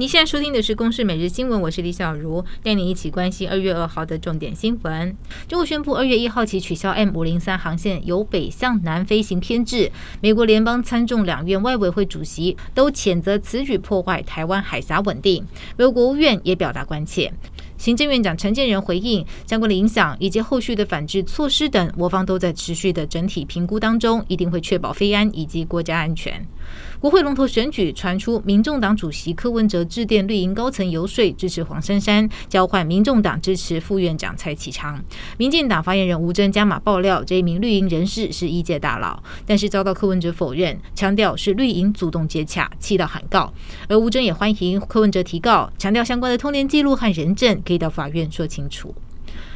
你现在收听的是《公视每日新闻》，我是李小茹，带你一起关心二月二号的重点新闻。中国宣布二月一号起取消 M 五零三航线由北向南飞行偏置。美国联邦参众两院外委会主席都谴责此举破坏台湾海峡稳定。美国国务院也表达关切。行政院长陈建仁回应相关的影响以及后续的反制措施等，我方都在持续的整体评估当中，一定会确保飞安以及国家安全。国会龙头选举传出，民众党主席柯文哲致电绿营高层游说支持黄珊珊，交换民众党支持副院长蔡启昌。民进党发言人吴征加码爆料，这一名绿营人士是医界大佬，但是遭到柯文哲否认，强调是绿营主动接洽，气到喊告。而吴征也欢迎柯文哲提告，强调相关的通联记录和人证可以到法院说清楚。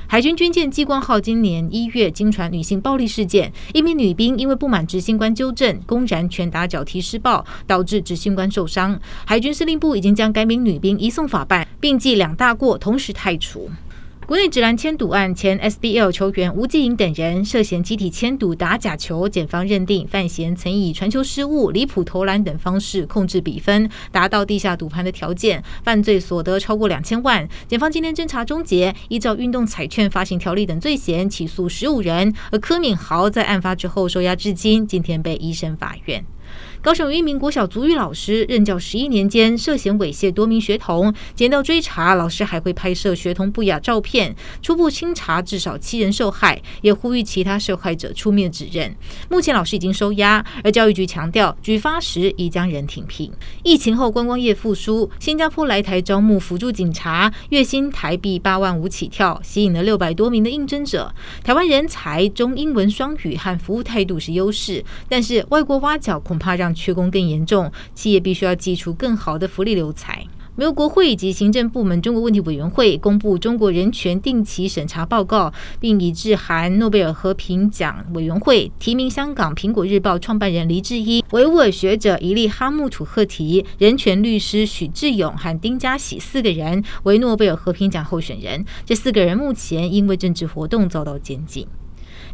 海军军舰“激光号”今年一月经传女性暴力事件，一名女兵因为不满执行官纠正，公然拳打脚踢施暴，导致执行官受伤。海军司令部已经将该名女兵移送法办，并记两大过，同时汰除。国内职篮签赌案，前 SBL 球员吴季莹等人涉嫌集体签赌打假球，检方认定范闲曾以传球失误、离谱投篮等方式控制比分，达到地下赌盘的条件，犯罪所得超过两千万。检方今天侦查终结，依照运动彩券发行条例等罪嫌起诉十五人，而柯敏豪在案发之后收押至今，今天被一审法院。高雄有一名国小足语老师任教十一年间，涉嫌猥亵多名学童，检调追查，老师还会拍摄学童不雅照片。初步清查至少七人受害，也呼吁其他受害者出面指认。目前老师已经收押，而教育局强调，举发时已将人停聘。疫情后观光业复苏，新加坡来台招募辅助警察，月薪台币八万五起跳，吸引了六百多名的应征者。台湾人才中英文双语和服务态度是优势，但是外国挖角恐怕让缺工更严重，企业必须要祭出更好的福利留才。美国国会以及行政部门中国问题委员会公布中国人权定期审查报告，并已致函诺贝尔和平奖委员会，提名香港《苹果日报》创办人黎智英、维吾尔学者伊利哈木楚赫提、人权律师许志勇和丁家喜四个人为诺贝尔和平奖候选人。这四个人目前因为政治活动遭到监禁。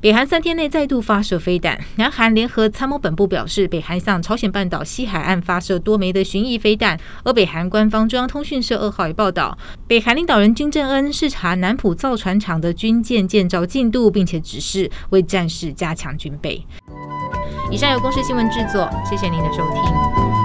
北韩三天内再度发射飞弹。南韩联合参谋本部表示，北韩向朝鲜半岛西海岸发射多枚的巡弋飞弹。而北韩官方中央通讯社二号也报道，北韩领导人金正恩视察南浦造船厂的军舰建造进度，并且指示为战事加强军备。以上由公视新闻制作，谢谢您的收听。